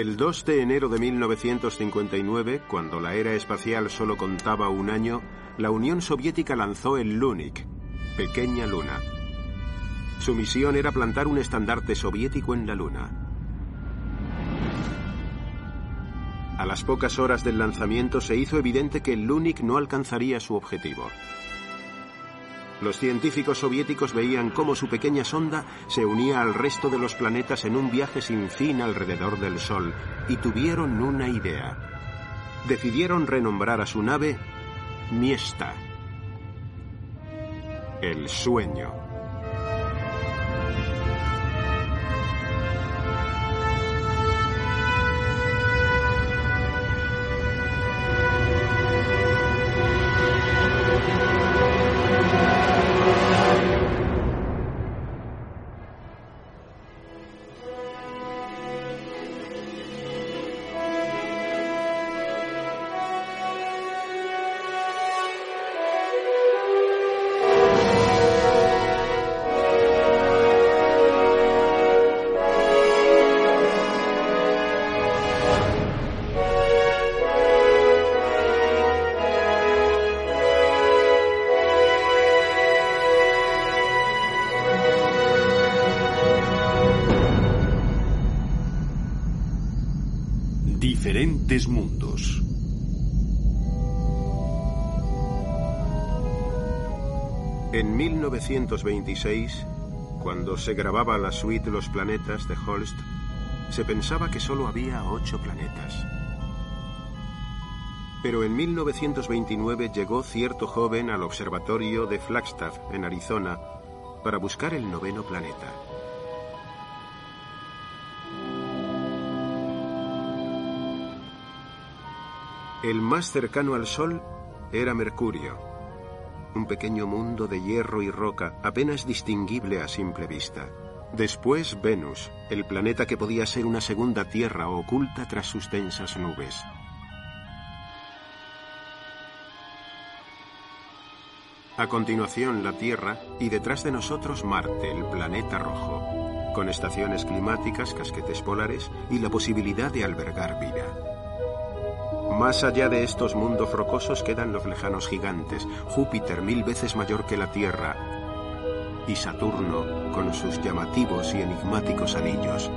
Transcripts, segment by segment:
El 2 de enero de 1959, cuando la era espacial solo contaba un año, la Unión Soviética lanzó el Lunik, Pequeña Luna. Su misión era plantar un estandarte soviético en la Luna. A las pocas horas del lanzamiento se hizo evidente que el Lunik no alcanzaría su objetivo. Los científicos soviéticos veían cómo su pequeña sonda se unía al resto de los planetas en un viaje sin fin alrededor del Sol y tuvieron una idea. Decidieron renombrar a su nave Miesta. El sueño. 1926, cuando se grababa la suite Los planetas de Holst, se pensaba que solo había ocho planetas. Pero en 1929 llegó cierto joven al observatorio de Flagstaff, en Arizona, para buscar el noveno planeta. El más cercano al Sol era Mercurio, un pequeño mundo de hierro y roca apenas distinguible a simple vista. Después Venus, el planeta que podía ser una segunda Tierra oculta tras sus densas nubes. A continuación la Tierra y detrás de nosotros Marte, el planeta rojo, con estaciones climáticas, casquetes polares y la posibilidad de albergar vida. Más allá de estos mundos rocosos quedan los lejanos gigantes, Júpiter mil veces mayor que la Tierra y Saturno con sus llamativos y enigmáticos anillos.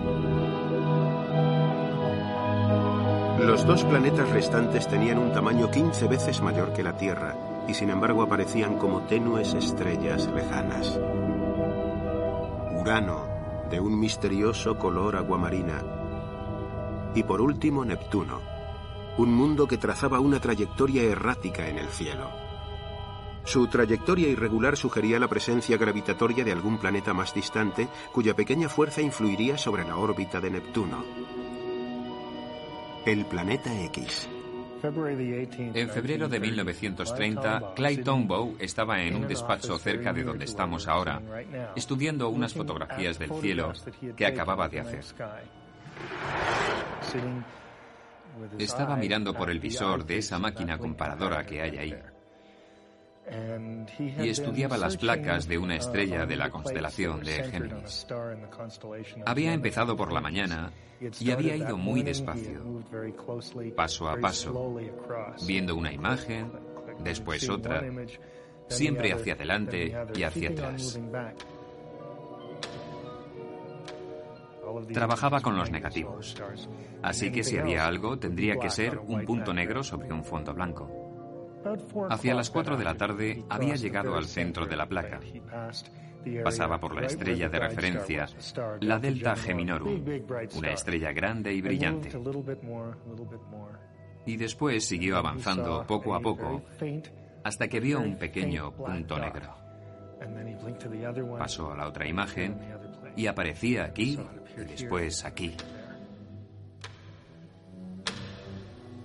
Los dos planetas restantes tenían un tamaño 15 veces mayor que la Tierra y sin embargo aparecían como tenues estrellas lejanas. Urano, de un misterioso color aguamarina. Y por último Neptuno, un mundo que trazaba una trayectoria errática en el cielo. Su trayectoria irregular sugería la presencia gravitatoria de algún planeta más distante cuya pequeña fuerza influiría sobre la órbita de Neptuno. El planeta X. En febrero de 1930, Clyde Tombaugh estaba en un despacho cerca de donde estamos ahora, estudiando unas fotografías del cielo que acababa de hacer. Estaba mirando por el visor de esa máquina comparadora que hay ahí y estudiaba las placas de una estrella de la constelación de Géminis. Había empezado por la mañana y había ido muy despacio, paso a paso, viendo una imagen, después otra, siempre hacia adelante y hacia atrás. Trabajaba con los negativos, así que si había algo tendría que ser un punto negro sobre un fondo blanco. Hacia las 4 de la tarde había llegado al centro de la placa. Pasaba por la estrella de referencia, la Delta Geminorum, una estrella grande y brillante. Y después siguió avanzando poco a poco hasta que vio un pequeño punto negro. Pasó a la otra imagen y aparecía aquí y después aquí.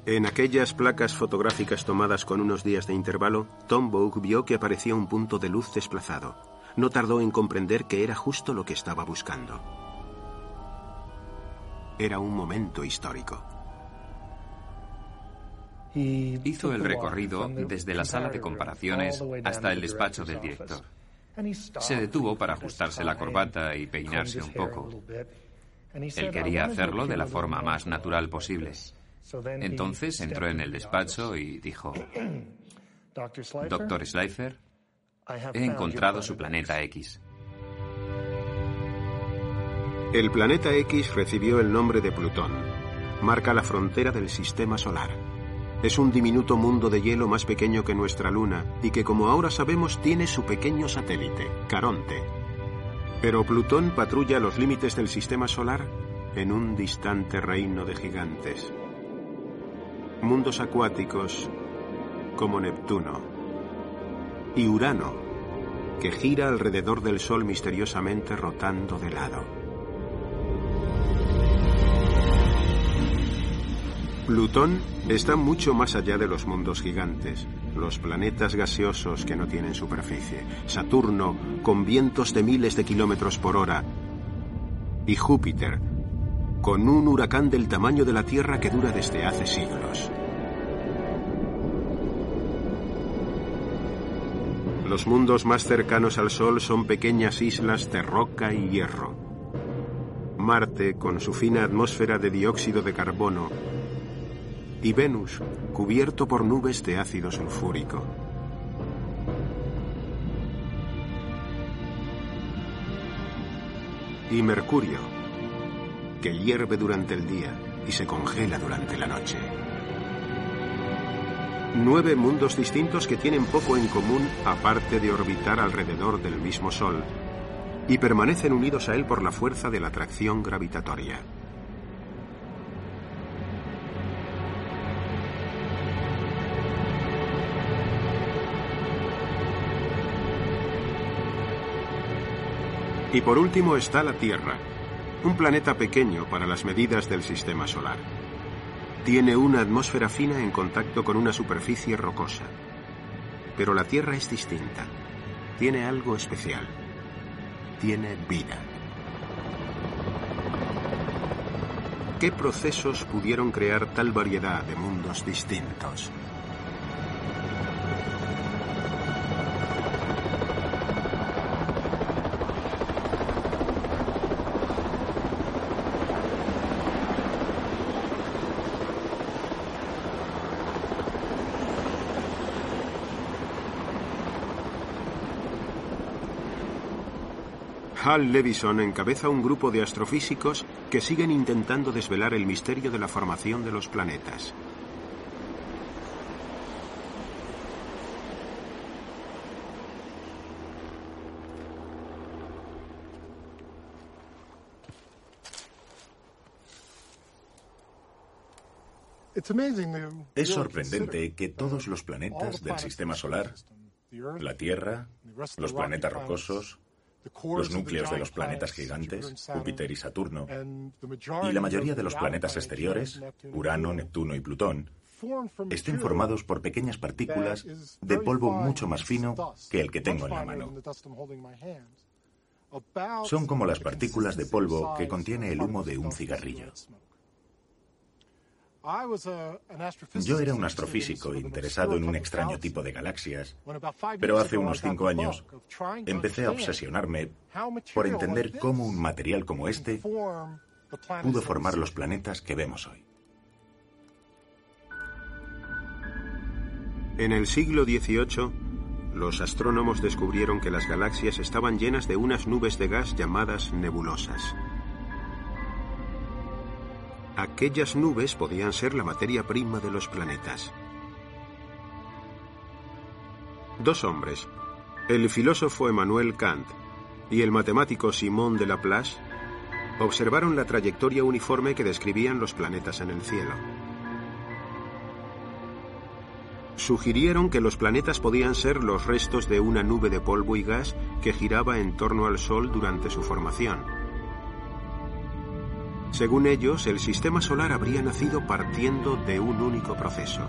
En aquellas placas fotográficas tomadas con unos días de intervalo, Tom Bogue vio que aparecía un punto de luz desplazado. No tardó en comprender que era justo lo que estaba buscando. Era un momento histórico. Hizo el recorrido desde la sala de comparaciones hasta el despacho del director. Se detuvo para ajustarse la corbata y peinarse un poco. Él quería hacerlo de la forma más natural posible. Entonces entró en el despacho y dijo, Doctor Schleifer, he encontrado su planeta X. El planeta X recibió el nombre de Plutón. Marca la frontera del sistema solar. Es un diminuto mundo de hielo más pequeño que nuestra Luna y que como ahora sabemos tiene su pequeño satélite, Caronte. Pero Plutón patrulla los límites del sistema solar en un distante reino de gigantes. Mundos acuáticos como Neptuno y Urano, que gira alrededor del Sol misteriosamente rotando de lado. Plutón está mucho más allá de los mundos gigantes, los planetas gaseosos que no tienen superficie, Saturno con vientos de miles de kilómetros por hora y Júpiter con un huracán del tamaño de la Tierra que dura desde hace siglos. Los mundos más cercanos al Sol son pequeñas islas de roca y hierro. Marte, con su fina atmósfera de dióxido de carbono, y Venus, cubierto por nubes de ácido sulfúrico. Y Mercurio, que hierve durante el día y se congela durante la noche. Nueve mundos distintos que tienen poco en común aparte de orbitar alrededor del mismo Sol y permanecen unidos a él por la fuerza de la atracción gravitatoria. Y por último está la Tierra, un planeta pequeño para las medidas del sistema solar. Tiene una atmósfera fina en contacto con una superficie rocosa. Pero la Tierra es distinta. Tiene algo especial. Tiene vida. ¿Qué procesos pudieron crear tal variedad de mundos distintos? Hal Levison encabeza un grupo de astrofísicos que siguen intentando desvelar el misterio de la formación de los planetas. Es sorprendente que todos los planetas del sistema solar, la Tierra, los planetas rocosos, los núcleos de los planetas gigantes, Júpiter y Saturno, y la mayoría de los planetas exteriores, Urano, Neptuno y Plutón, estén formados por pequeñas partículas de polvo mucho más fino que el que tengo en la mano. Son como las partículas de polvo que contiene el humo de un cigarrillo. Yo era un astrofísico interesado en un extraño tipo de galaxias, pero hace unos cinco años empecé a obsesionarme por entender cómo un material como este pudo formar los planetas que vemos hoy. En el siglo XVIII, los astrónomos descubrieron que las galaxias estaban llenas de unas nubes de gas llamadas nebulosas. Aquellas nubes podían ser la materia prima de los planetas. Dos hombres, el filósofo Emmanuel Kant y el matemático Simón de Laplace, observaron la trayectoria uniforme que describían los planetas en el cielo. Sugirieron que los planetas podían ser los restos de una nube de polvo y gas que giraba en torno al Sol durante su formación según ellos, el sistema solar habría nacido partiendo de un único proceso.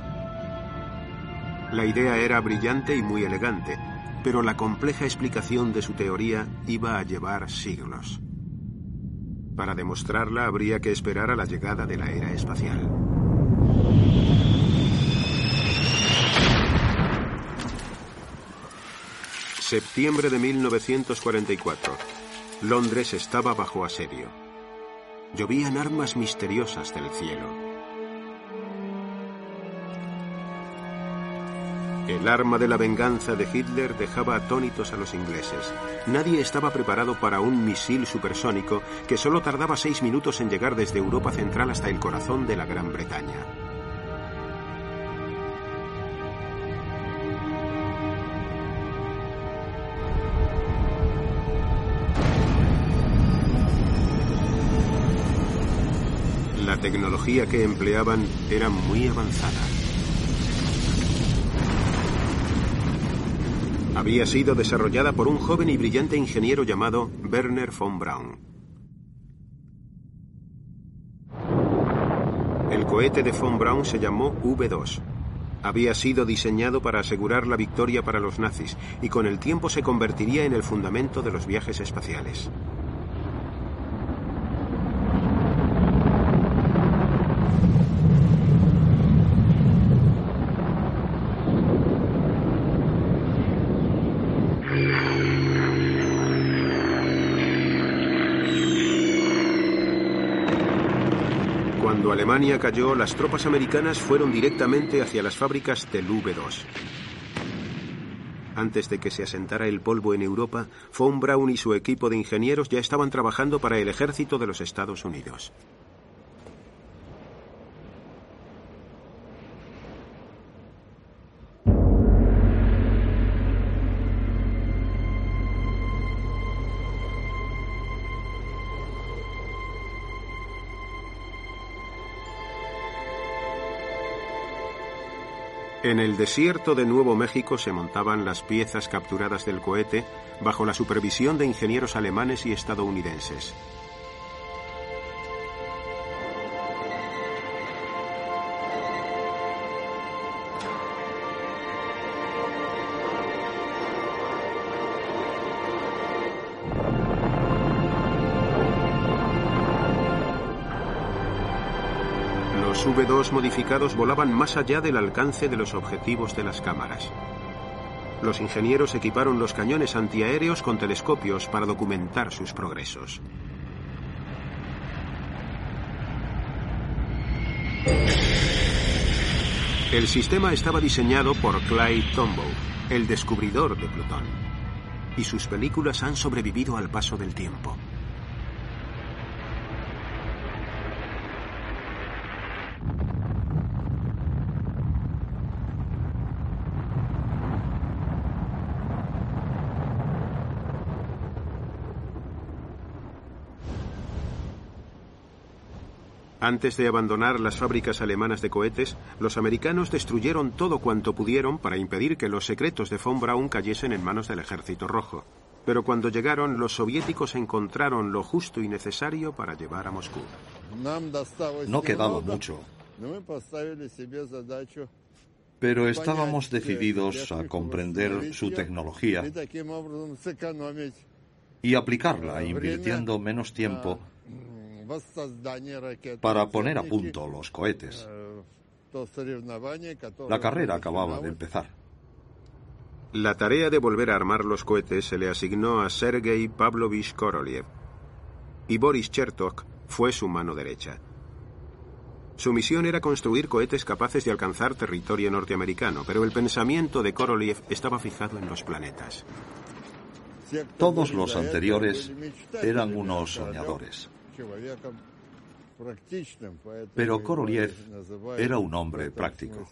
La idea era brillante y muy elegante, pero la compleja explicación de su teoría iba a llevar siglos. Para demostrarla habría que esperar a la llegada de la era espacial. Septiembre de 1944. Londres estaba bajo asedio. Llovían armas misteriosas del cielo. El arma de la venganza de Hitler dejaba atónitos a los ingleses. Nadie estaba preparado para un misil supersónico que solo tardaba seis minutos en llegar desde Europa Central hasta el corazón de la Gran Bretaña. Tecnología que empleaban era muy avanzada. había sido desarrollada por un joven y brillante ingeniero llamado Werner von Braun. El cohete de von Braun se llamó V2. Había sido diseñado para asegurar la victoria para los nazis y con el tiempo se convertiría en el fundamento de los viajes espaciales. Alemania cayó, las tropas americanas fueron directamente hacia las fábricas del V2. Antes de que se asentara el polvo en Europa, Von Braun y su equipo de ingenieros ya estaban trabajando para el ejército de los Estados Unidos. En el desierto de Nuevo México se montaban las piezas capturadas del cohete bajo la supervisión de ingenieros alemanes y estadounidenses. V2 modificados volaban más allá del alcance de los objetivos de las cámaras. Los ingenieros equiparon los cañones antiaéreos con telescopios para documentar sus progresos. El sistema estaba diseñado por Clyde Tombaugh, el descubridor de Plutón, y sus películas han sobrevivido al paso del tiempo. Antes de abandonar las fábricas alemanas de cohetes, los americanos destruyeron todo cuanto pudieron para impedir que los secretos de von Braun cayesen en manos del Ejército Rojo. Pero cuando llegaron, los soviéticos encontraron lo justo y necesario para llevar a Moscú. No quedaba mucho. Pero estábamos decididos a comprender su tecnología y aplicarla, invirtiendo menos tiempo para poner a punto los cohetes. La carrera acababa de empezar. La tarea de volver a armar los cohetes se le asignó a Sergei Pavlovich Korolev y Boris Chertok fue su mano derecha. Su misión era construir cohetes capaces de alcanzar territorio norteamericano, pero el pensamiento de Korolev estaba fijado en los planetas. Todos los anteriores eran unos soñadores. Pero Korolev era un hombre práctico.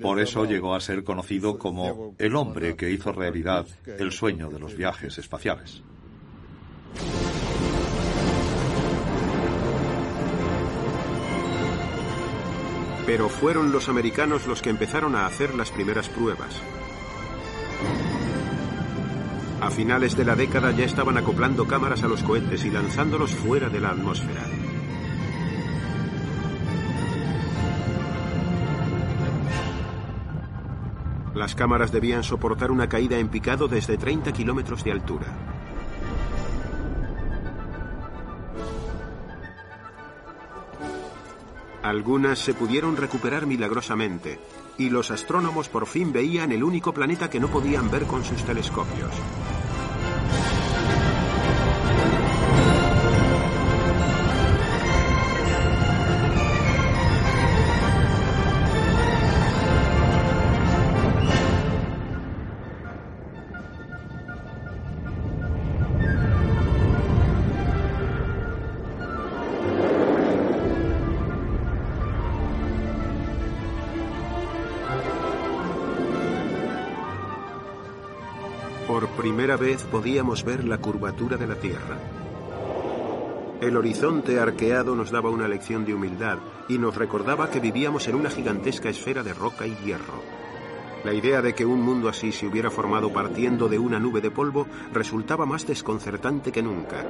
Por eso llegó a ser conocido como el hombre que hizo realidad el sueño de los viajes espaciales. Pero fueron los americanos los que empezaron a hacer las primeras pruebas. A finales de la década ya estaban acoplando cámaras a los cohetes y lanzándolos fuera de la atmósfera. Las cámaras debían soportar una caída en picado desde 30 kilómetros de altura. Algunas se pudieron recuperar milagrosamente, y los astrónomos por fin veían el único planeta que no podían ver con sus telescopios. Vez podíamos ver la curvatura de la Tierra. El horizonte arqueado nos daba una lección de humildad y nos recordaba que vivíamos en una gigantesca esfera de roca y hierro. La idea de que un mundo así se hubiera formado partiendo de una nube de polvo resultaba más desconcertante que nunca.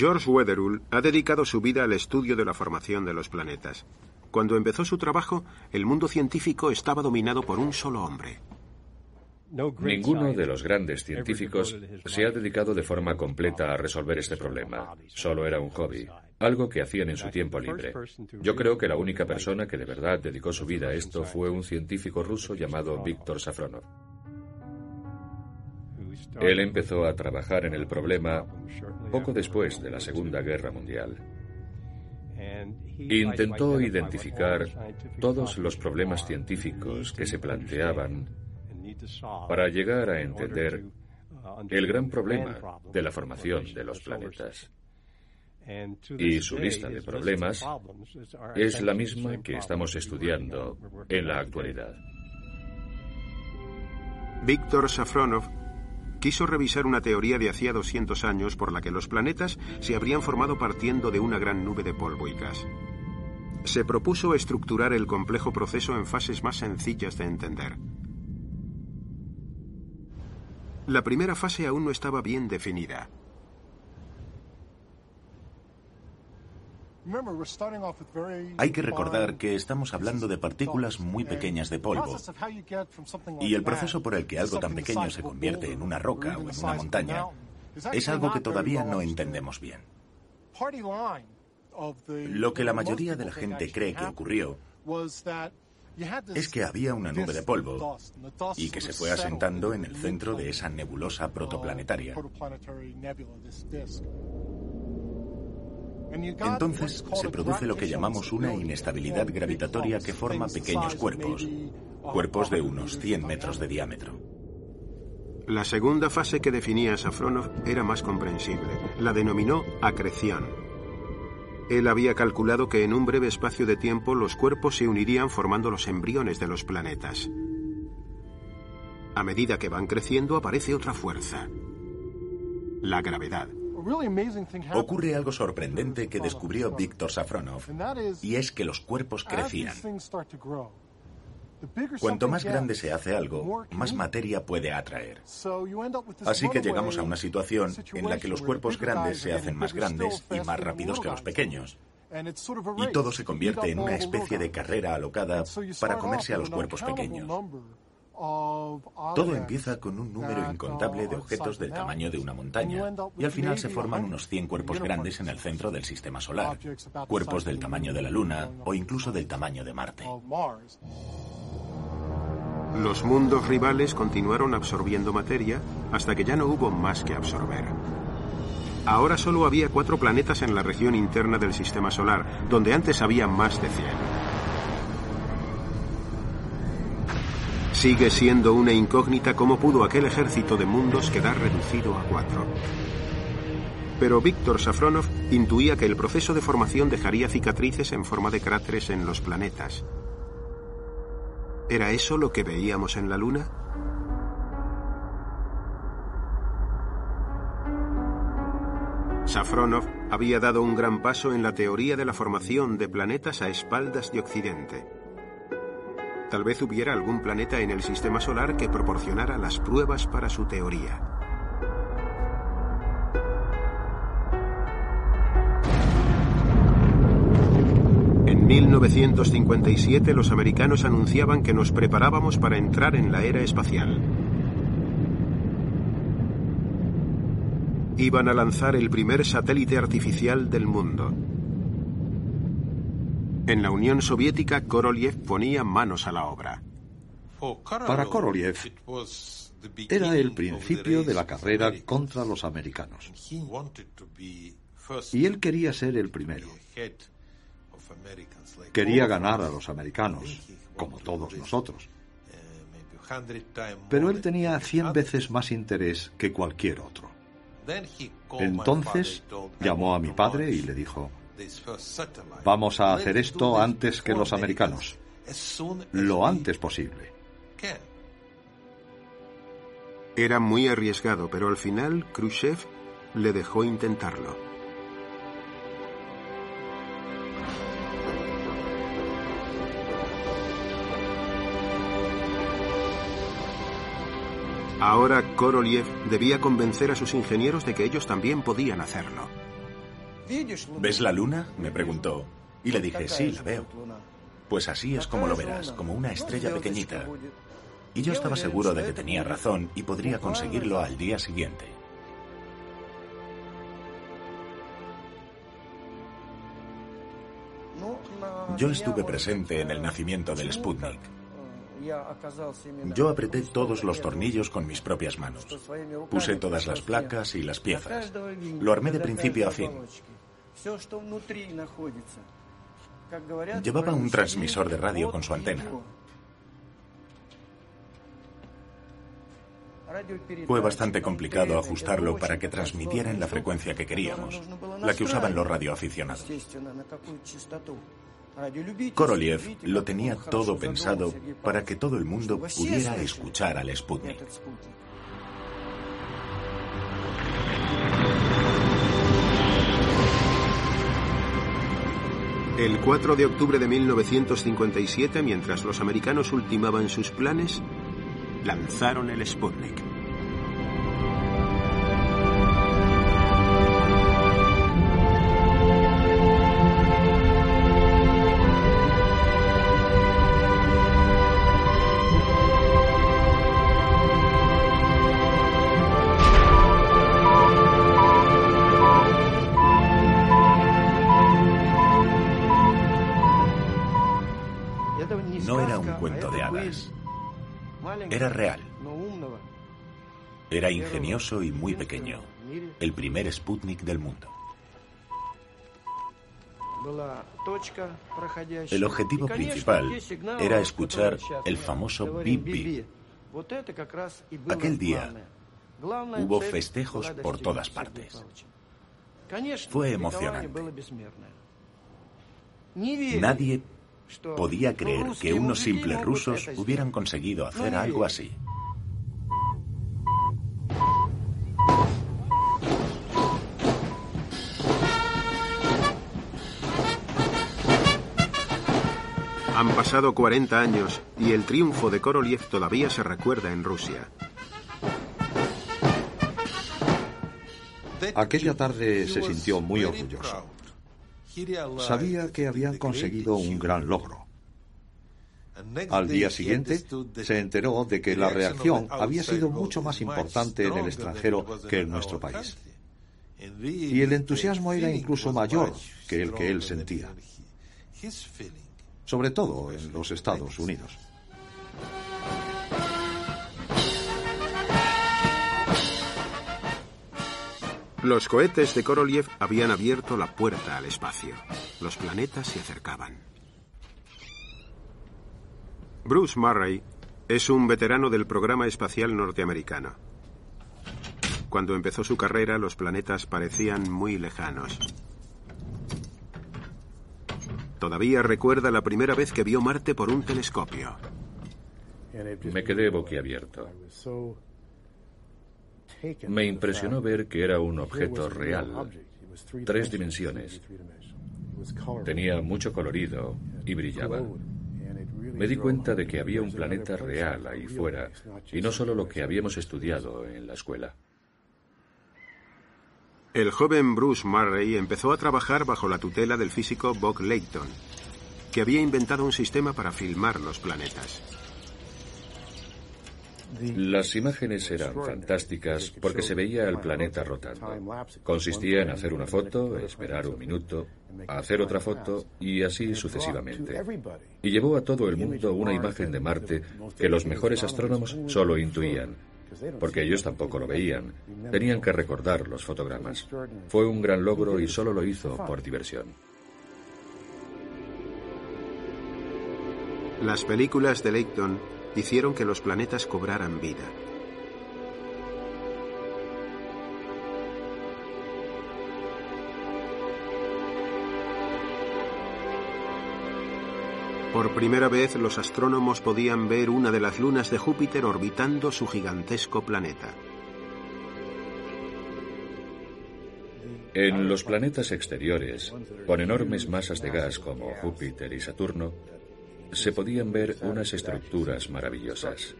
George Wetherell ha dedicado su vida al estudio de la formación de los planetas. Cuando empezó su trabajo, el mundo científico estaba dominado por un solo hombre. Ninguno de los grandes científicos se ha dedicado de forma completa a resolver este problema. Solo era un hobby, algo que hacían en su tiempo libre. Yo creo que la única persona que de verdad dedicó su vida a esto fue un científico ruso llamado Víctor Safronov. Él empezó a trabajar en el problema poco después de la Segunda Guerra Mundial. Intentó identificar todos los problemas científicos que se planteaban para llegar a entender el gran problema de la formación de los planetas. Y su lista de problemas es la misma que estamos estudiando en la actualidad. Víctor Safronov quiso revisar una teoría de hacía 200 años por la que los planetas se habrían formado partiendo de una gran nube de polvo y gas. Se propuso estructurar el complejo proceso en fases más sencillas de entender. La primera fase aún no estaba bien definida. Hay que recordar que estamos hablando de partículas muy pequeñas de polvo. Y el proceso por el que algo tan pequeño se convierte en una roca o en una montaña es algo que todavía no entendemos bien. Lo que la mayoría de la gente cree que ocurrió es que había una nube de polvo y que se fue asentando en el centro de esa nebulosa protoplanetaria. Entonces se produce lo que llamamos una inestabilidad gravitatoria que forma pequeños cuerpos, cuerpos de unos 100 metros de diámetro. La segunda fase que definía Safronov era más comprensible. La denominó acreción. Él había calculado que en un breve espacio de tiempo los cuerpos se unirían formando los embriones de los planetas. A medida que van creciendo aparece otra fuerza, la gravedad. Ocurre algo sorprendente que descubrió Víctor Safronov, y es que los cuerpos crecían. Cuanto más grande se hace algo, más materia puede atraer. Así que llegamos a una situación en la que los cuerpos grandes se hacen más grandes y más rápidos que los pequeños. Y todo se convierte en una especie de carrera alocada para comerse a los cuerpos pequeños. Todo empieza con un número incontable de objetos del tamaño de una montaña y al final se forman unos 100 cuerpos grandes en el centro del sistema solar, cuerpos del tamaño de la Luna o incluso del tamaño de Marte. Los mundos rivales continuaron absorbiendo materia hasta que ya no hubo más que absorber. Ahora solo había cuatro planetas en la región interna del sistema solar, donde antes había más de 100. Sigue siendo una incógnita cómo pudo aquel ejército de mundos quedar reducido a cuatro. Pero Víctor Safronov intuía que el proceso de formación dejaría cicatrices en forma de cráteres en los planetas. ¿Era eso lo que veíamos en la Luna? Safronov había dado un gran paso en la teoría de la formación de planetas a espaldas de Occidente. Tal vez hubiera algún planeta en el sistema solar que proporcionara las pruebas para su teoría. En 1957 los americanos anunciaban que nos preparábamos para entrar en la era espacial. Iban a lanzar el primer satélite artificial del mundo. En la Unión Soviética, Korolev ponía manos a la obra. Para Korolev era el principio de la carrera contra los americanos. Y él quería ser el primero. Quería ganar a los americanos, como todos nosotros. Pero él tenía cien veces más interés que cualquier otro. Entonces llamó a mi padre y le dijo, Vamos a hacer esto antes que los americanos, lo antes posible. Era muy arriesgado, pero al final Khrushchev le dejó intentarlo. Ahora Korolev debía convencer a sus ingenieros de que ellos también podían hacerlo. ¿Ves la luna? me preguntó. Y le dije, sí, la veo. Pues así es como lo verás, como una estrella pequeñita. Y yo estaba seguro de que tenía razón y podría conseguirlo al día siguiente. Yo estuve presente en el nacimiento del Sputnik. Yo apreté todos los tornillos con mis propias manos. Puse todas las placas y las piezas. Lo armé de principio a fin. Llevaba un transmisor de radio con su antena. Fue bastante complicado ajustarlo para que transmitiera en la frecuencia que queríamos, la que usaban los radioaficionados. Korolev lo tenía todo pensado para que todo el mundo pudiera escuchar al Sputnik. El 4 de octubre de 1957, mientras los americanos ultimaban sus planes, lanzaron el Sputnik. Era real. Era ingenioso y muy pequeño. El primer Sputnik del mundo. El objetivo principal era escuchar el famoso bip bip. Aquel día hubo festejos por todas partes. Fue emocionante. Nadie podía creer que unos simples rusos hubieran conseguido hacer algo así. Han pasado 40 años y el triunfo de Korolev todavía se recuerda en Rusia. Aquella tarde se sintió muy orgulloso. Sabía que habían conseguido un gran logro. Al día siguiente se enteró de que la reacción había sido mucho más importante en el extranjero que en nuestro país. Y el entusiasmo era incluso mayor que el que él sentía, sobre todo en los Estados Unidos. Los cohetes de Korolev habían abierto la puerta al espacio. Los planetas se acercaban. Bruce Murray es un veterano del programa espacial norteamericano. Cuando empezó su carrera, los planetas parecían muy lejanos. Todavía recuerda la primera vez que vio Marte por un telescopio. Me quedé boquiabierto. Me impresionó ver que era un objeto real, tres dimensiones. Tenía mucho colorido y brillaba. Me di cuenta de que había un planeta real ahí fuera y no solo lo que habíamos estudiado en la escuela. El joven Bruce Murray empezó a trabajar bajo la tutela del físico Bob Layton, que había inventado un sistema para filmar los planetas. Las imágenes eran fantásticas porque se veía el planeta rotando. Consistía en hacer una foto, esperar un minuto, hacer otra foto y así sucesivamente. Y llevó a todo el mundo una imagen de Marte que los mejores astrónomos solo intuían, porque ellos tampoco lo veían. Tenían que recordar los fotogramas. Fue un gran logro y solo lo hizo por diversión. Las películas de Leighton hicieron que los planetas cobraran vida. Por primera vez los astrónomos podían ver una de las lunas de Júpiter orbitando su gigantesco planeta. En los planetas exteriores, con enormes masas de gas como Júpiter y Saturno, se podían ver unas estructuras maravillosas.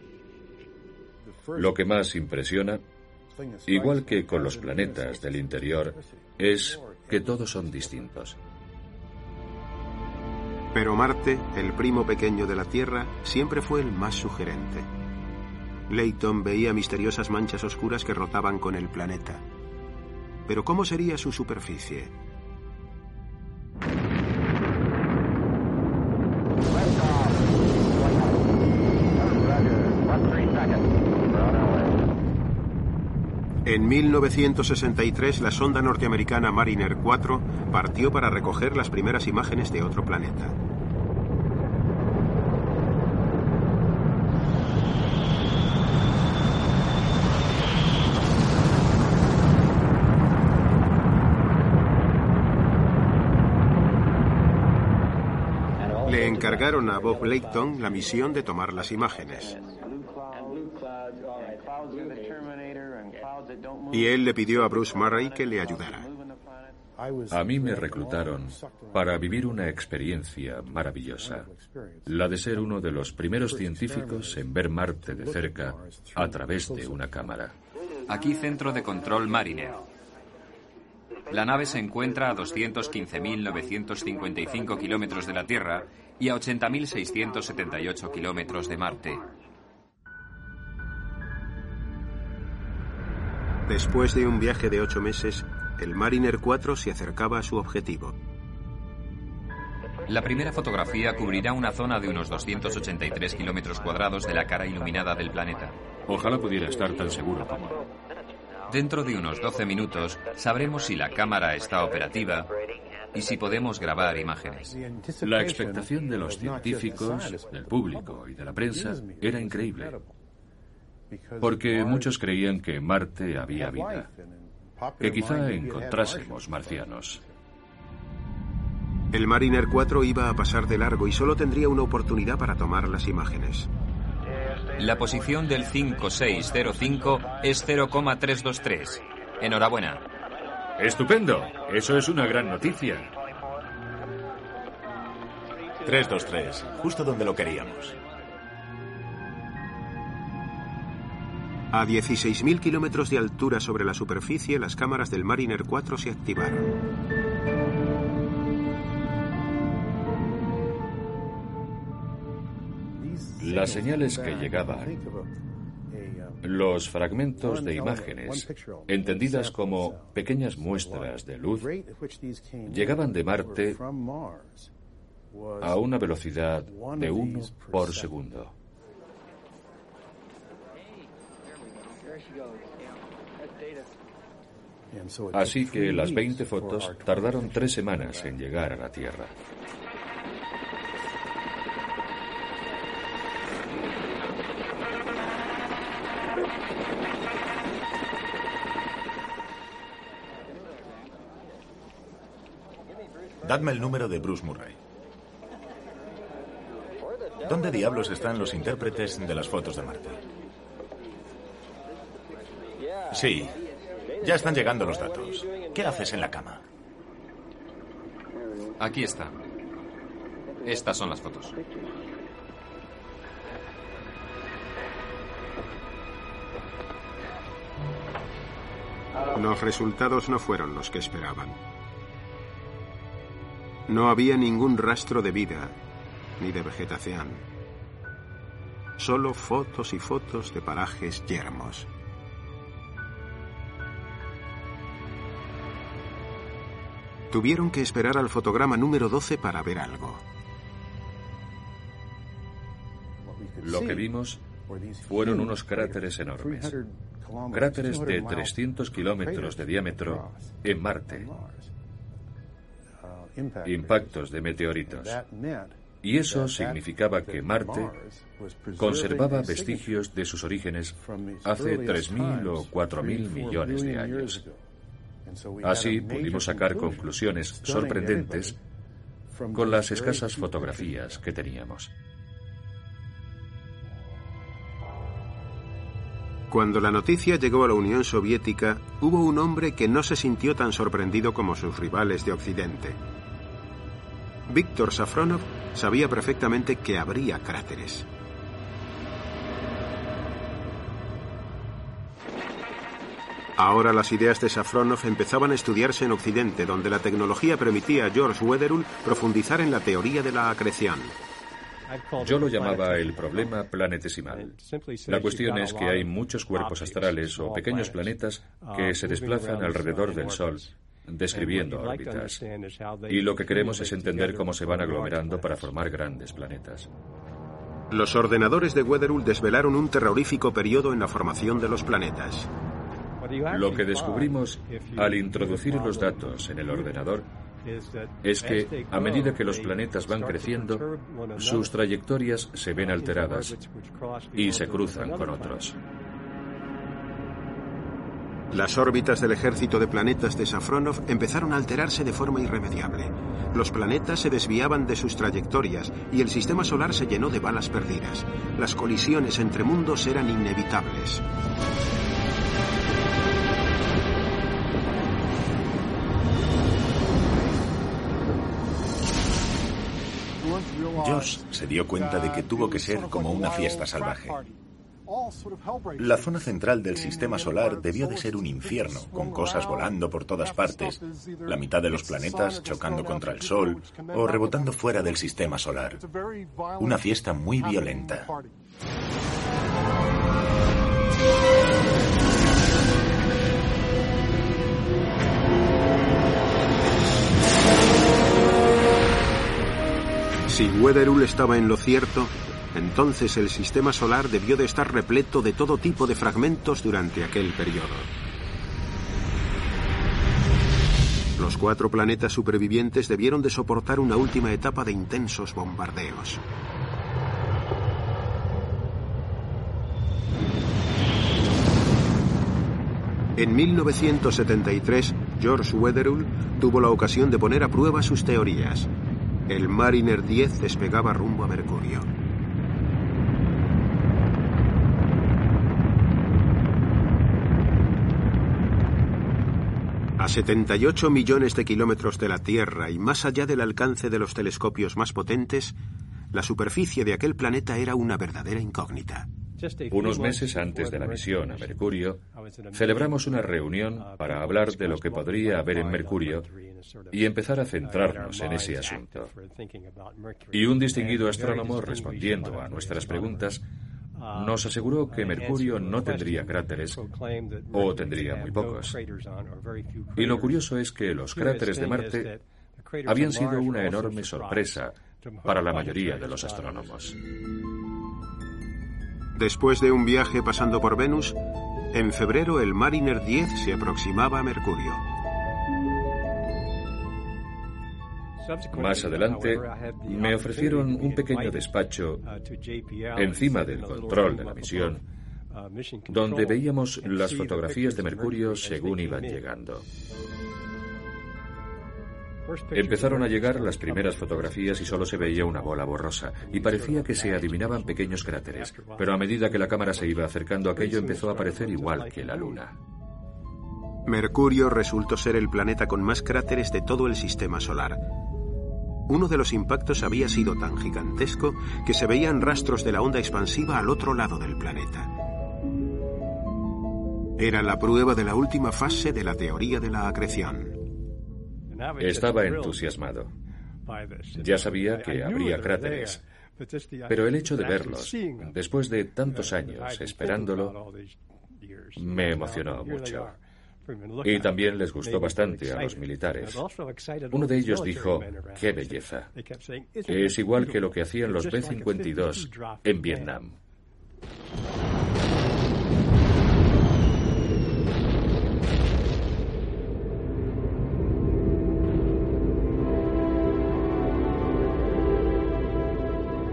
Lo que más impresiona, igual que con los planetas del interior, es que todos son distintos. Pero Marte, el primo pequeño de la Tierra, siempre fue el más sugerente. Layton veía misteriosas manchas oscuras que rotaban con el planeta. Pero ¿cómo sería su superficie? En 1963, la sonda norteamericana Mariner 4 partió para recoger las primeras imágenes de otro planeta. Le encargaron a Bob Layton la misión de tomar las imágenes. Y él le pidió a Bruce Murray que le ayudara. A mí me reclutaron para vivir una experiencia maravillosa, la de ser uno de los primeros científicos en ver Marte de cerca a través de una cámara. Aquí centro de control Mariner. La nave se encuentra a 215.955 kilómetros de la Tierra y a 80.678 kilómetros de Marte. Después de un viaje de ocho meses, el Mariner 4 se acercaba a su objetivo. La primera fotografía cubrirá una zona de unos 283 kilómetros cuadrados de la cara iluminada del planeta. Ojalá pudiera estar tan seguro como. Dentro de unos 12 minutos sabremos si la cámara está operativa y si podemos grabar imágenes. La expectación de los científicos, del público y de la prensa era increíble porque muchos creían que en Marte había vida, que quizá encontrásemos marcianos. El Mariner 4 iba a pasar de largo y solo tendría una oportunidad para tomar las imágenes. La posición del 5605 es 0,323. Enhorabuena. Estupendo. Eso es una gran noticia. 323, justo donde lo queríamos. A 16.000 kilómetros de altura sobre la superficie, las cámaras del Mariner 4 se activaron. Las señales que llegaban, los fragmentos de imágenes, entendidas como pequeñas muestras de luz, llegaban de Marte a una velocidad de uno por segundo. Así que las 20 fotos tardaron tres semanas en llegar a la Tierra. Dadme el número de Bruce Murray. ¿Dónde diablos están los intérpretes de las fotos de Marte? Sí, ya están llegando los datos. ¿Qué haces en la cama? Aquí está. Estas son las fotos. Los resultados no fueron los que esperaban. No había ningún rastro de vida ni de vegetación. Solo fotos y fotos de parajes yermos. Tuvieron que esperar al fotograma número 12 para ver algo. Lo que vimos fueron unos cráteres enormes. Cráteres de 300 kilómetros de diámetro en Marte. Impactos de meteoritos. Y eso significaba que Marte conservaba vestigios de sus orígenes hace 3.000 o 4.000 millones de años. Así pudimos sacar conclusiones sorprendentes con las escasas fotografías que teníamos. Cuando la noticia llegó a la Unión Soviética, hubo un hombre que no se sintió tan sorprendido como sus rivales de Occidente. Víctor Safronov sabía perfectamente que habría cráteres. Ahora las ideas de Safronov empezaban a estudiarse en Occidente, donde la tecnología permitía a George Wetherell profundizar en la teoría de la acreción. Yo lo llamaba el problema planetesimal. La cuestión es que hay muchos cuerpos astrales o pequeños planetas que se desplazan alrededor del Sol describiendo órbitas. Y lo que queremos es entender cómo se van aglomerando para formar grandes planetas. Los ordenadores de Wetherell desvelaron un terrorífico periodo en la formación de los planetas. Lo que descubrimos al introducir los datos en el ordenador es que a medida que los planetas van creciendo, sus trayectorias se ven alteradas y se cruzan con otros. Las órbitas del ejército de planetas de Safronov empezaron a alterarse de forma irremediable. Los planetas se desviaban de sus trayectorias y el sistema solar se llenó de balas perdidas. Las colisiones entre mundos eran inevitables. George se dio cuenta de que tuvo que ser como una fiesta salvaje. La zona central del sistema solar debió de ser un infierno, con cosas volando por todas partes, la mitad de los planetas chocando contra el Sol o rebotando fuera del sistema solar. Una fiesta muy violenta. Si Wetherell estaba en lo cierto, entonces el sistema solar debió de estar repleto de todo tipo de fragmentos durante aquel periodo. Los cuatro planetas supervivientes debieron de soportar una última etapa de intensos bombardeos. En 1973, George Wetherell tuvo la ocasión de poner a prueba sus teorías. El Mariner 10 despegaba rumbo a Mercurio. A 78 millones de kilómetros de la Tierra y más allá del alcance de los telescopios más potentes, la superficie de aquel planeta era una verdadera incógnita. Unos meses antes de la misión a Mercurio, celebramos una reunión para hablar de lo que podría haber en Mercurio y empezar a centrarnos en ese asunto. Y un distinguido astrónomo, respondiendo a nuestras preguntas, nos aseguró que Mercurio no tendría cráteres o tendría muy pocos. Y lo curioso es que los cráteres de Marte habían sido una enorme sorpresa para la mayoría de los astrónomos. Después de un viaje pasando por Venus, en febrero el Mariner 10 se aproximaba a Mercurio. Más adelante, me ofrecieron un pequeño despacho encima del control de la misión, donde veíamos las fotografías de Mercurio según iban llegando. Empezaron a llegar las primeras fotografías y solo se veía una bola borrosa, y parecía que se adivinaban pequeños cráteres, pero a medida que la cámara se iba acercando aquello empezó a parecer igual que la Luna. Mercurio resultó ser el planeta con más cráteres de todo el sistema solar, uno de los impactos había sido tan gigantesco que se veían rastros de la onda expansiva al otro lado del planeta. Era la prueba de la última fase de la teoría de la acreción. Estaba entusiasmado. Ya sabía que habría cráteres, pero el hecho de verlos, después de tantos años esperándolo, me emocionó mucho. Y también les gustó bastante a los militares. Uno de ellos dijo, qué belleza. Es igual que lo que hacían los B-52 en Vietnam.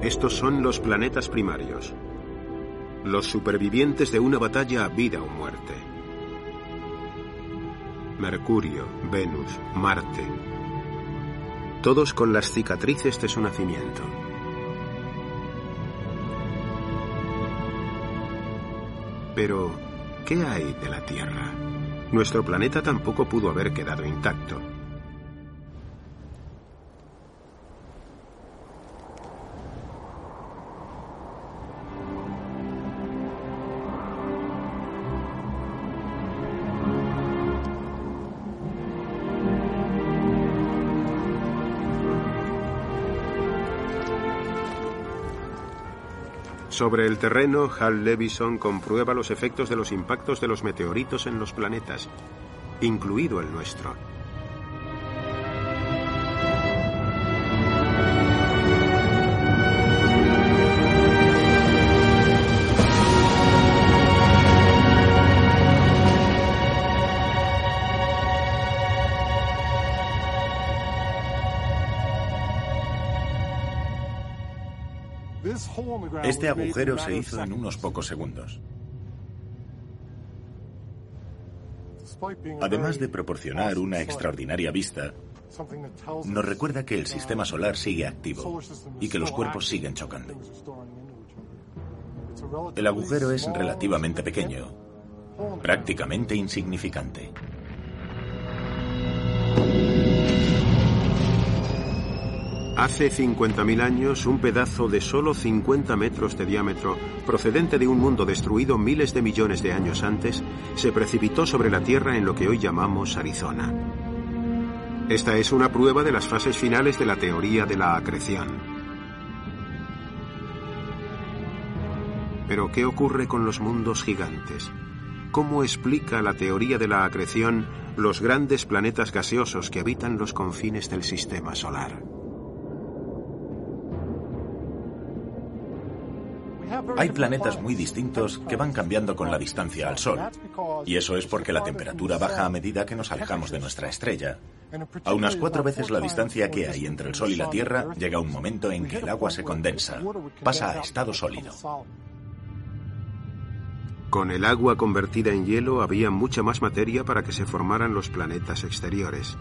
Estos son los planetas primarios, los supervivientes de una batalla a vida o muerte. Mercurio, Venus, Marte. todos con las cicatrices de su nacimiento. Pero, ¿qué hay de la Tierra? Nuestro planeta tampoco pudo haber quedado intacto. Sobre el terreno, Hal Levison comprueba los efectos de los impactos de los meteoritos en los planetas, incluido el nuestro. Este agujero se hizo en unos pocos segundos. Además de proporcionar una extraordinaria vista, nos recuerda que el sistema solar sigue activo y que los cuerpos siguen chocando. El agujero es relativamente pequeño, prácticamente insignificante. Hace 50.000 años, un pedazo de solo 50 metros de diámetro, procedente de un mundo destruido miles de millones de años antes, se precipitó sobre la Tierra en lo que hoy llamamos Arizona. Esta es una prueba de las fases finales de la teoría de la acreción. Pero, ¿qué ocurre con los mundos gigantes? ¿Cómo explica la teoría de la acreción los grandes planetas gaseosos que habitan los confines del sistema solar? Hay planetas muy distintos que van cambiando con la distancia al Sol. Y eso es porque la temperatura baja a medida que nos alejamos de nuestra estrella. A unas cuatro veces la distancia que hay entre el Sol y la Tierra llega un momento en que el agua se condensa, pasa a estado sólido. Con el agua convertida en hielo había mucha más materia para que se formaran los planetas exteriores.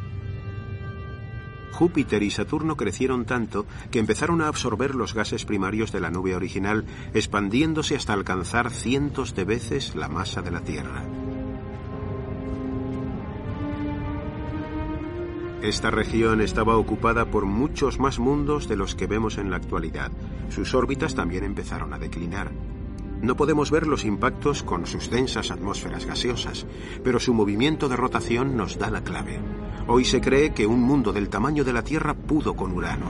Júpiter y Saturno crecieron tanto que empezaron a absorber los gases primarios de la nube original, expandiéndose hasta alcanzar cientos de veces la masa de la Tierra. Esta región estaba ocupada por muchos más mundos de los que vemos en la actualidad. Sus órbitas también empezaron a declinar. No podemos ver los impactos con sus densas atmósferas gaseosas, pero su movimiento de rotación nos da la clave. Hoy se cree que un mundo del tamaño de la Tierra pudo con Urano.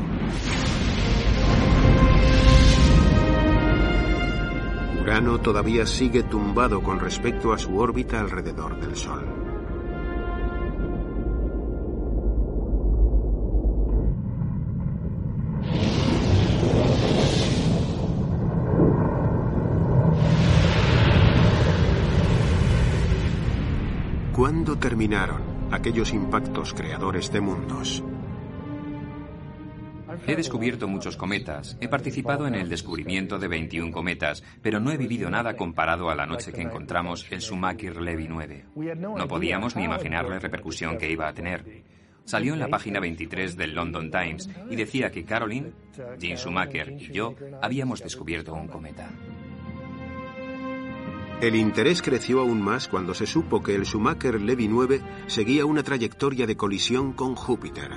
Urano todavía sigue tumbado con respecto a su órbita alrededor del Sol. ¿Cuándo terminaron aquellos impactos creadores de mundos? He descubierto muchos cometas, he participado en el descubrimiento de 21 cometas, pero no he vivido nada comparado a la noche que encontramos el Schumacher-Levy 9. No podíamos ni imaginar la repercusión que iba a tener. Salió en la página 23 del London Times y decía que Caroline, Jean Schumacher y yo habíamos descubierto un cometa. El interés creció aún más cuando se supo que el Schumacher-Levy 9 seguía una trayectoria de colisión con Júpiter.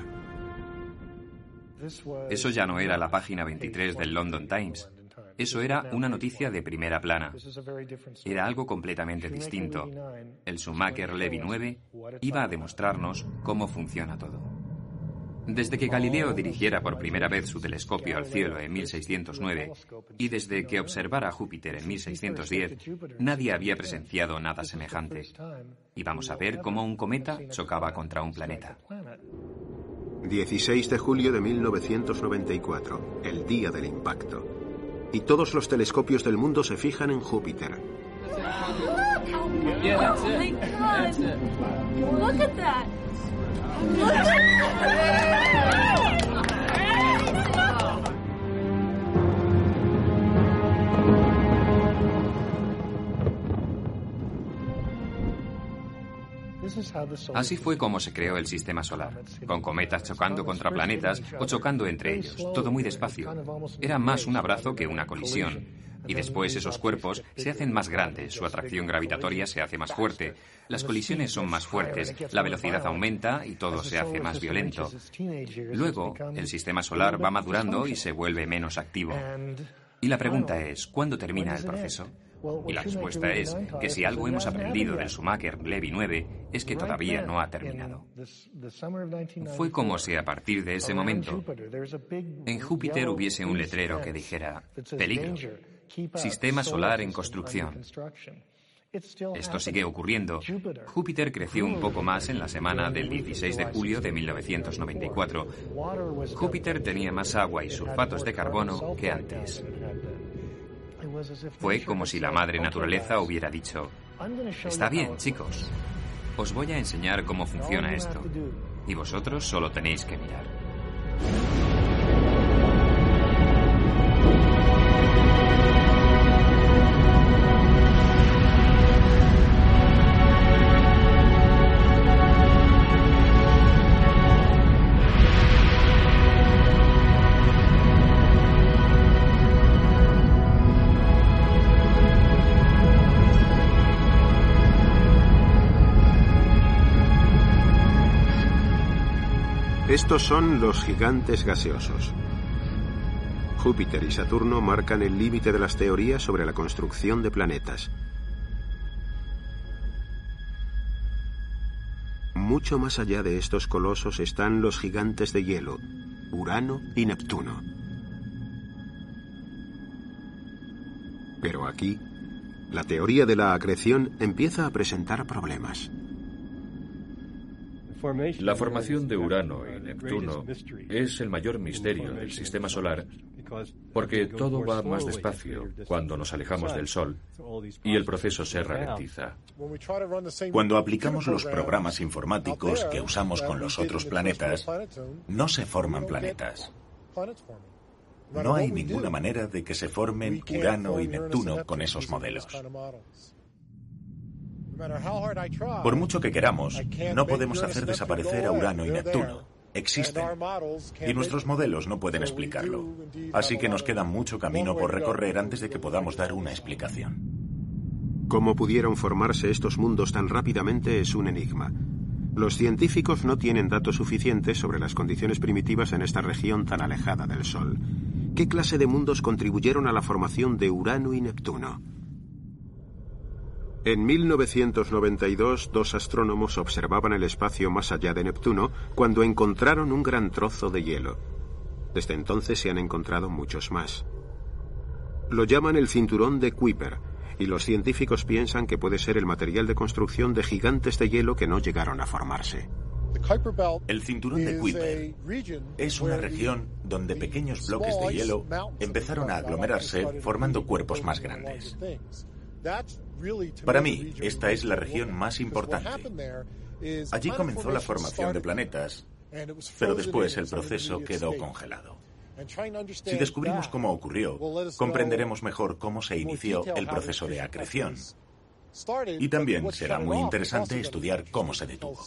Eso ya no era la página 23 del London Times. Eso era una noticia de primera plana. Era algo completamente distinto. El Schumacher-Levy 9 iba a demostrarnos cómo funciona todo. Desde que Galileo dirigiera por primera vez su telescopio al cielo en 1609 y desde que observara Júpiter en 1610, nadie había presenciado nada semejante. Íbamos a ver cómo un cometa chocaba contra un planeta. 16 de julio de 1994, el día del impacto. Y todos los telescopios del mundo se fijan en Júpiter. Así fue como se creó el sistema solar, con cometas chocando contra planetas o chocando entre ellos, todo muy despacio. Era más un abrazo que una colisión. Y después esos cuerpos se hacen más grandes, su atracción gravitatoria se hace más fuerte, las colisiones son más fuertes, la velocidad aumenta y todo se hace más violento. Luego, el sistema solar va madurando y se vuelve menos activo. Y la pregunta es, ¿cuándo termina el proceso? Y la respuesta es que si algo hemos aprendido del Schumacher Levy 9 es que todavía no ha terminado. Fue como si a partir de ese momento en Júpiter hubiese un letrero que dijera peligro, sistema solar en construcción. Esto sigue ocurriendo. Júpiter creció un poco más en la semana del 16 de julio de 1994. Júpiter tenía más agua y sulfatos de carbono que antes. Fue como si la madre naturaleza hubiera dicho, está bien, chicos, os voy a enseñar cómo funciona esto, y vosotros solo tenéis que mirar. Estos son los gigantes gaseosos. Júpiter y Saturno marcan el límite de las teorías sobre la construcción de planetas. Mucho más allá de estos colosos están los gigantes de hielo, Urano y Neptuno. Pero aquí, la teoría de la acreción empieza a presentar problemas. La formación de Urano y Neptuno es el mayor misterio del sistema solar porque todo va más despacio cuando nos alejamos del Sol y el proceso se ralentiza. Cuando aplicamos los programas informáticos que usamos con los otros planetas, no se forman planetas. No hay ninguna manera de que se formen Urano y Neptuno con esos modelos. Por mucho que queramos, no podemos hacer desaparecer a Urano y Neptuno. Existen. Y nuestros modelos no pueden explicarlo. Así que nos queda mucho camino por recorrer antes de que podamos dar una explicación. Cómo pudieron formarse estos mundos tan rápidamente es un enigma. Los científicos no tienen datos suficientes sobre las condiciones primitivas en esta región tan alejada del Sol. ¿Qué clase de mundos contribuyeron a la formación de Urano y Neptuno? En 1992, dos astrónomos observaban el espacio más allá de Neptuno cuando encontraron un gran trozo de hielo. Desde entonces se han encontrado muchos más. Lo llaman el cinturón de Kuiper, y los científicos piensan que puede ser el material de construcción de gigantes de hielo que no llegaron a formarse. El cinturón de Kuiper es una región donde pequeños bloques de hielo empezaron a aglomerarse formando cuerpos más grandes. Para mí, esta es la región más importante. Allí comenzó la formación de planetas, pero después el proceso quedó congelado. Si descubrimos cómo ocurrió, comprenderemos mejor cómo se inició el proceso de acreción. Y también será muy interesante estudiar cómo se detuvo.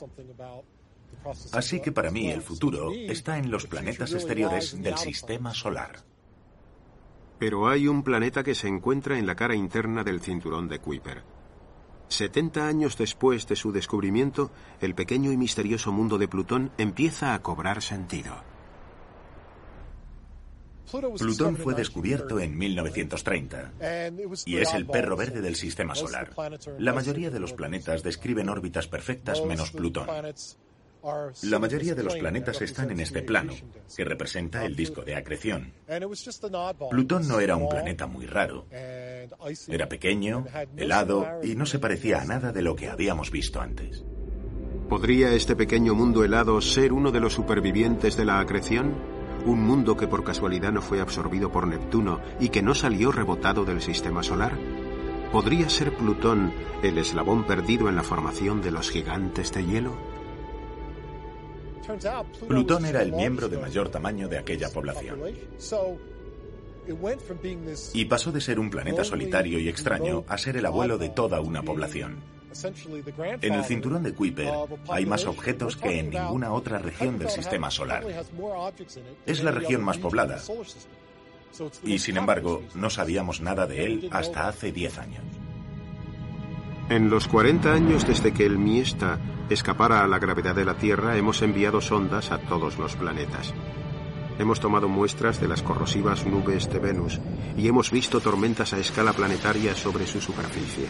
Así que para mí el futuro está en los planetas exteriores del sistema solar. Pero hay un planeta que se encuentra en la cara interna del cinturón de Kuiper. 70 años después de su descubrimiento, el pequeño y misterioso mundo de Plutón empieza a cobrar sentido. Plutón fue descubierto en 1930 y es el perro verde del sistema solar. La mayoría de los planetas describen órbitas perfectas menos Plutón. La mayoría de los planetas están en este plano, que representa el disco de acreción. Plutón no era un planeta muy raro. Era pequeño, helado y no se parecía a nada de lo que habíamos visto antes. ¿Podría este pequeño mundo helado ser uno de los supervivientes de la acreción? ¿Un mundo que por casualidad no fue absorbido por Neptuno y que no salió rebotado del sistema solar? ¿Podría ser Plutón el eslabón perdido en la formación de los gigantes de hielo? Plutón era el miembro de mayor tamaño de aquella población. Y pasó de ser un planeta solitario y extraño a ser el abuelo de toda una población. En el cinturón de Kuiper hay más objetos que en ninguna otra región del sistema solar. Es la región más poblada. Y sin embargo, no sabíamos nada de él hasta hace 10 años. En los 40 años desde que el Miesta escapara a la gravedad de la Tierra, hemos enviado sondas a todos los planetas. Hemos tomado muestras de las corrosivas nubes de Venus y hemos visto tormentas a escala planetaria sobre su superficie.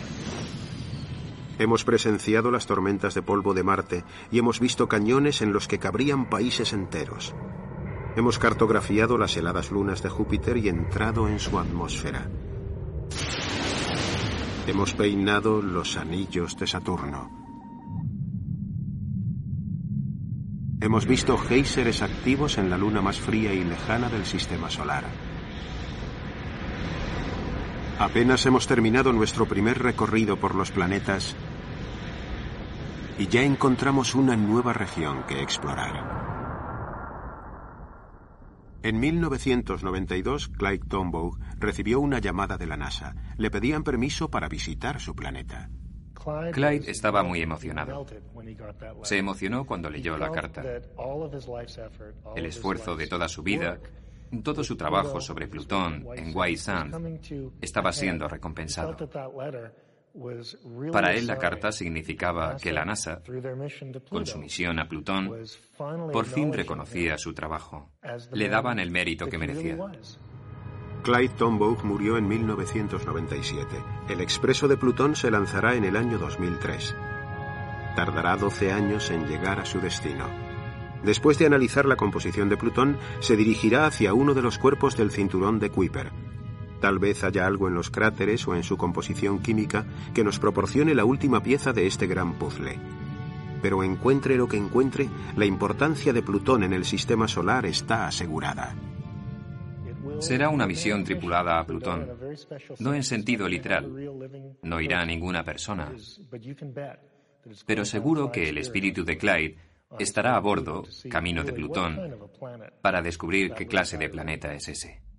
Hemos presenciado las tormentas de polvo de Marte y hemos visto cañones en los que cabrían países enteros. Hemos cartografiado las heladas lunas de Júpiter y entrado en su atmósfera. Hemos peinado los anillos de Saturno. Hemos visto géiseres activos en la luna más fría y lejana del sistema solar. Apenas hemos terminado nuestro primer recorrido por los planetas y ya encontramos una nueva región que explorar. En 1992, Clyde Tombaugh recibió una llamada de la NASA. Le pedían permiso para visitar su planeta. Clyde estaba muy emocionado. Se emocionó cuando leyó la carta. El esfuerzo de toda su vida, todo su trabajo sobre Plutón en White Sand, estaba siendo recompensado. Para él la carta significaba que la NASA, con su misión a Plutón, por fin reconocía su trabajo. Le daban el mérito que merecía. Clyde Tombaugh murió en 1997. El expreso de Plutón se lanzará en el año 2003. Tardará 12 años en llegar a su destino. Después de analizar la composición de Plutón, se dirigirá hacia uno de los cuerpos del cinturón de Kuiper. Tal vez haya algo en los cráteres o en su composición química que nos proporcione la última pieza de este gran puzzle. Pero encuentre lo que encuentre, la importancia de Plutón en el sistema solar está asegurada. Será una misión tripulada a Plutón, no en sentido literal. No irá ninguna persona. Pero seguro que el espíritu de Clyde estará a bordo, camino de Plutón, para descubrir qué clase de planeta es ese.